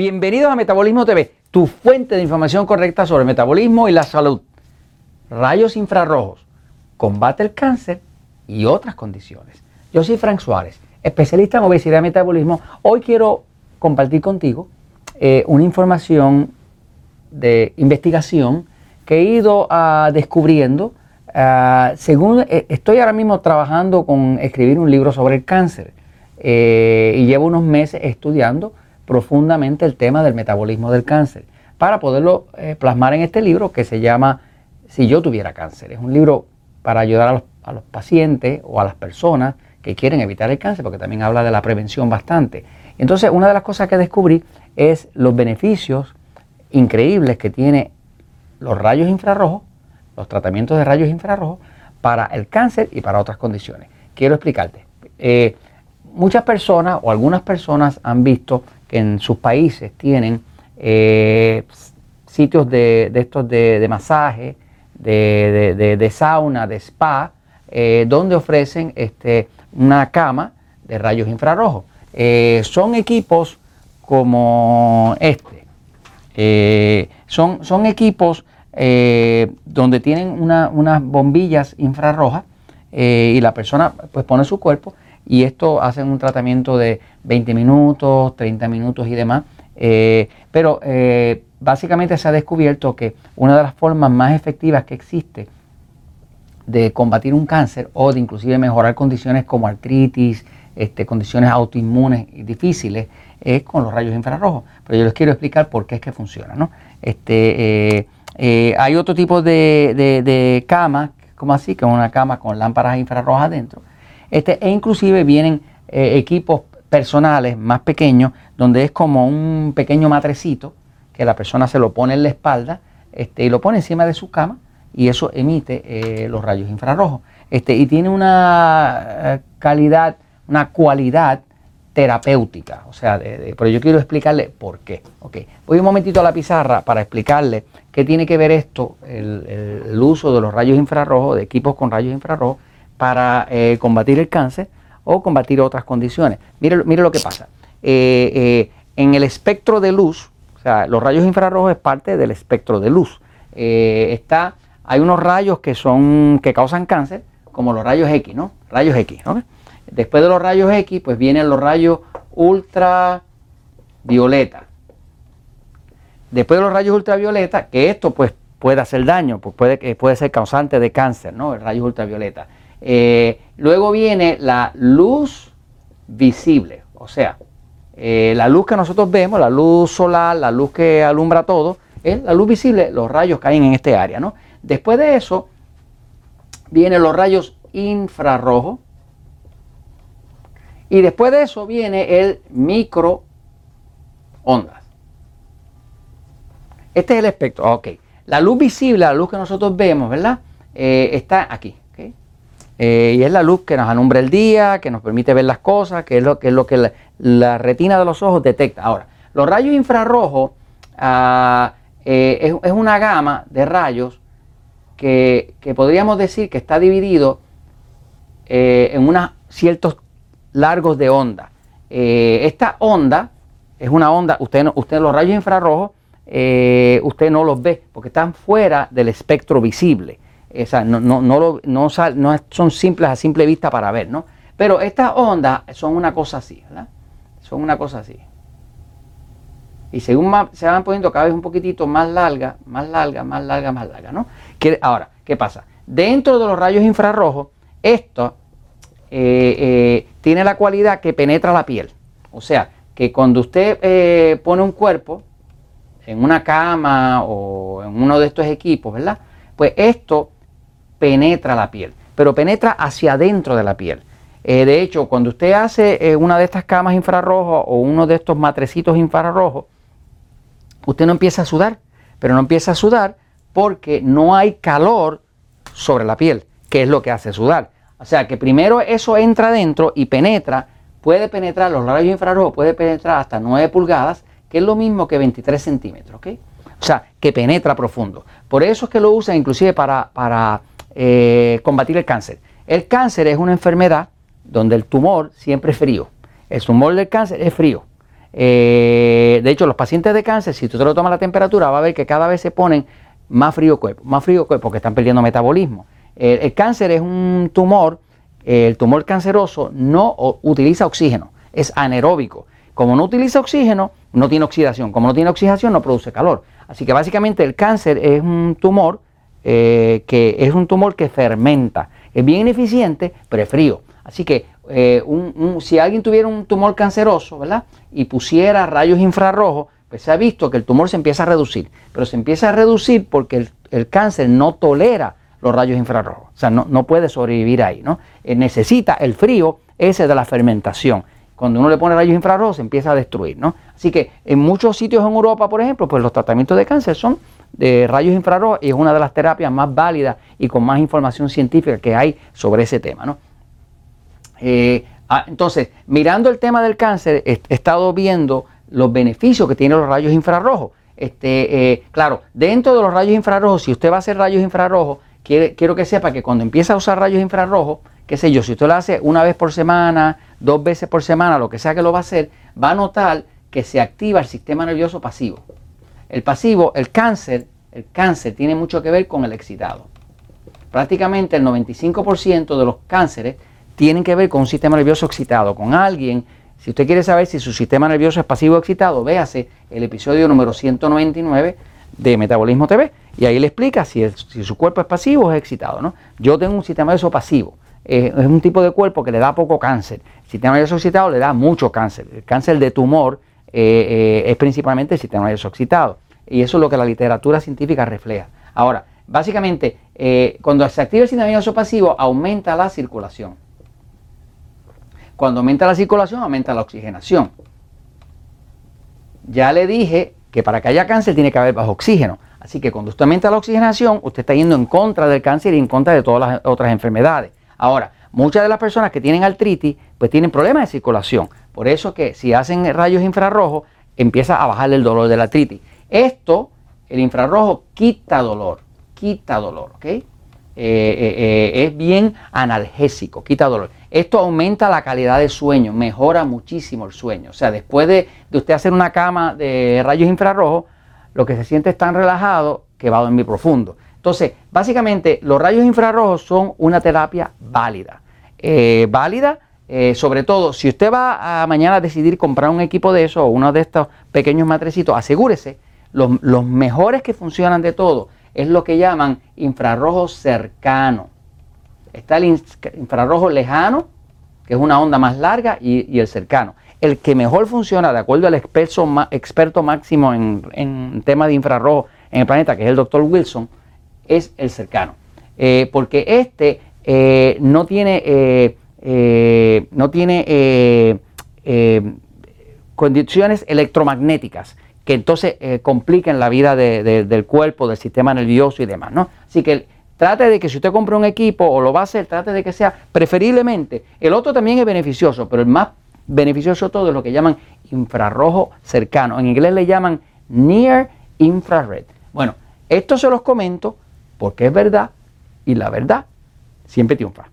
Bienvenidos a Metabolismo TV, tu fuente de información correcta sobre el metabolismo y la salud. Rayos infrarrojos, combate el cáncer y otras condiciones. Yo soy Frank Suárez, especialista en obesidad y metabolismo. Hoy quiero compartir contigo eh, una información de investigación que he ido ah, descubriendo. Ah, según eh, estoy ahora mismo trabajando con escribir un libro sobre el cáncer eh, y llevo unos meses estudiando profundamente el tema del metabolismo del cáncer para poderlo eh, plasmar en este libro que se llama Si yo tuviera cáncer. Es un libro para ayudar a los, pacientes o a las personas que quieren evitar el cáncer, porque también habla de la prevención bastante. Entonces, una de las cosas que descubrí es los beneficios increíbles que tiene los rayos infrarrojos, los tratamientos de rayos infrarrojos para el cáncer y para otras condiciones. Quiero explicarte. Eh, muchas personas o algunas personas han visto que en sus países tienen eh, sitios de, estos de, masaje, de, sauna, de spa, eh, donde ofrecen este, una cama de rayos infrarrojos. Eh, son equipos como este. son, son equipos donde tienen unas bombillas infrarrojas y la persona pues pone su cuerpo y esto hacen un tratamiento de 20 minutos, 30 minutos y demás. Eh, pero eh, básicamente se ha descubierto que una de las formas más efectivas que existe de combatir un cáncer o de inclusive mejorar condiciones como artritis, este, condiciones autoinmunes difíciles, es con los rayos infrarrojos. Pero yo les quiero explicar por qué es que funciona. ¿no? Este, eh, hay otro tipo de, de, de como así, que es una cama con lámparas infrarrojas adentro. Este, e inclusive vienen equipos personales más pequeños, donde es como un pequeño matrecito que la persona se lo pone en la espalda este, y lo pone encima de su cama y eso emite eh, los rayos infrarrojos. Este, y tiene una eh, calidad, una cualidad terapéutica. O sea, pero yo quiero explicarle por qué. Okay. Voy un momentito a la pizarra para explicarle qué tiene que ver esto, el, uso de los rayos infrarrojos, de equipos con rayos infrarrojos, para eh, combatir el cáncer o combatir otras condiciones. Mire, mire lo que pasa. Eh, eh, en el espectro de luz, o sea, los rayos infrarrojos es parte del espectro de luz. Eh, está, hay unos rayos que son, que causan cáncer, como los rayos X, ¿no? Rayos X. Después de los rayos X, pues vienen los rayos ultravioleta. Después de los rayos ultravioleta, que esto pues puede hacer daño, pues puede, puede ser causante de cáncer, ¿no? El rayo ultravioleta. Luego viene la luz visible, o sea, eh, la luz que nosotros vemos, la luz solar, la luz que alumbra todo, es la luz visible, los rayos caen en este área. ¿no? Después de eso, vienen los rayos infrarrojos. Y después de eso viene el microondas. Este es el espectro. Ok. La luz visible, la luz que nosotros vemos, ¿verdad? Eh, está aquí. Eh, y es la luz que nos alumbra el día, que nos permite ver las cosas, que es lo que, es lo que la, retina de los ojos detecta. Ahora, los rayos infrarrojos ah, eh, es, una gama de rayos que, podríamos decir que está dividido eh, en unos ciertos largos de onda. esta onda es una onda, usted, usted los rayos infrarrojos, usted no los ve porque están fuera del espectro visible no, no, no, no, son simples a simple vista para ver, ¿no? Pero estas ondas son una cosa así, ¿verdad? Son una cosa así. Y según se van poniendo cada vez un poquitito más larga, más larga, más larga, más larga, ¿no? ahora, ¿qué pasa? Dentro de los rayos infrarrojos, esto eh, eh, tiene la cualidad que penetra la piel. O sea, que cuando usted eh, pone un cuerpo en una cama o en uno de estos equipos, ¿verdad? Pues esto penetra la piel, pero penetra hacia adentro de la piel. Eh, de hecho, cuando usted hace eh, una de estas camas infrarrojos o uno de estos matrecitos infrarrojos, usted no empieza a sudar, pero no empieza a sudar porque no hay calor sobre la piel, que es lo que hace sudar. O sea que primero eso entra adentro y penetra, puede penetrar, los rayos infrarrojos puede penetrar hasta 9 pulgadas, que es lo mismo que 23 centímetros, ¿ok? O sea, que penetra profundo. Por eso es que lo usan inclusive para eh, combatir el cáncer. El cáncer es una enfermedad donde el tumor siempre es frío. El tumor del cáncer es frío. Eh, de hecho, los pacientes de cáncer, si tú te lo tomas la temperatura, va a ver que cada vez se ponen más frío cuerpo, más frío cuerpo porque están perdiendo metabolismo. el cáncer es un tumor, el tumor canceroso no utiliza oxígeno, es anaeróbico. Como no utiliza oxígeno, no tiene oxidación. Como no tiene oxidación, no produce calor. Así que básicamente el cáncer es un tumor eh, que es un tumor que fermenta. Es bien ineficiente, pero es frío. Así que eh, si alguien tuviera un tumor canceroso, ¿verdad? Y pusiera rayos infrarrojos, pues se ha visto que el tumor se empieza a reducir. Pero se empieza a reducir porque el, cáncer no tolera los rayos infrarrojos. O sea, no, puede sobrevivir ahí, ¿no? Eh, necesita el frío ese de la fermentación. Cuando uno le pone rayos infrarrojos se empieza a destruir, ¿no? Así que en muchos sitios en Europa, por ejemplo, pues los tratamientos de cáncer son de rayos infrarrojos y es una de las terapias más válidas y con más información científica que hay sobre ese tema, ¿no? Eh, ah, entonces, mirando el tema del cáncer, he, estado viendo los beneficios que tienen los rayos infrarrojos. Este, eh, claro, dentro de los rayos infrarrojos, si usted va a hacer rayos infrarrojos, quiero que sepa que cuando empieza a usar rayos infrarrojos, qué sé yo, si usted lo hace una vez por semana, dos veces por semana, lo que sea que lo va a hacer, va a notar que se activa el sistema nervioso pasivo. El pasivo, el cáncer, el cáncer tiene mucho que ver con el excitado. Prácticamente el 95% de los cánceres tienen que ver con un sistema nervioso excitado, con alguien. Si usted quiere saber si su sistema nervioso es pasivo o excitado, véase el episodio número 199 de Metabolismo TV y ahí le explica si, si su cuerpo es pasivo o es excitado. ¿no? Yo tengo un sistema nervioso pasivo. es un tipo de cuerpo que le da poco cáncer. El sistema nervioso excitado le da mucho cáncer. El cáncer de tumor eh, eh, es principalmente el sistema nervioso. Y eso es lo que la literatura científica refleja. Ahora, básicamente, eh, cuando se activa el sistema nervioso pasivo, aumenta la circulación. Cuando aumenta la circulación, aumenta la oxigenación. Ya le dije que para que haya cáncer tiene que haber bajo oxígeno. Así que cuando usted aumenta la oxigenación, usted está yendo en contra del cáncer y en contra de todas las otras enfermedades. Ahora, muchas de las personas que tienen artritis, pues tienen problemas de circulación. Por eso que si hacen rayos infrarrojos, empieza a bajar el dolor de la artritis. Esto, el infrarrojo quita dolor, quita dolor, ¿ok? Eh, eh, eh, es bien analgésico, quita dolor. Esto aumenta la calidad de sueño, mejora muchísimo el sueño. O sea, después de, usted hacer una cama de rayos infrarrojos, lo que se siente es tan relajado que va a dormir profundo. Entonces, básicamente, los rayos infrarrojos son una terapia válida. válida eh, sobre todo, si usted va a mañana a decidir comprar un equipo de eso o uno de estos pequeños matrecitos, asegúrese, los, mejores que funcionan de todo es lo que llaman infrarrojo cercano. Está el infrarrojo lejano, que es una onda más larga, y, el cercano. El que mejor funciona, de acuerdo al experto, experto máximo en, en tema de infrarrojo en el planeta, que es el doctor Wilson, es el cercano. Eh, porque este eh, no tiene eh, no tiene eh, eh, condiciones electromagnéticas que entonces compliquen la vida del cuerpo, del sistema nervioso y demás. ¿no? Así que trate de que si usted compra un equipo o lo va a hacer, trate de que sea preferiblemente. El otro también es beneficioso, pero el más beneficioso de todo es lo que llaman infrarrojo cercano. En inglés le llaman near infrared. Bueno, esto se los comento porque es verdad y la verdad siempre triunfa.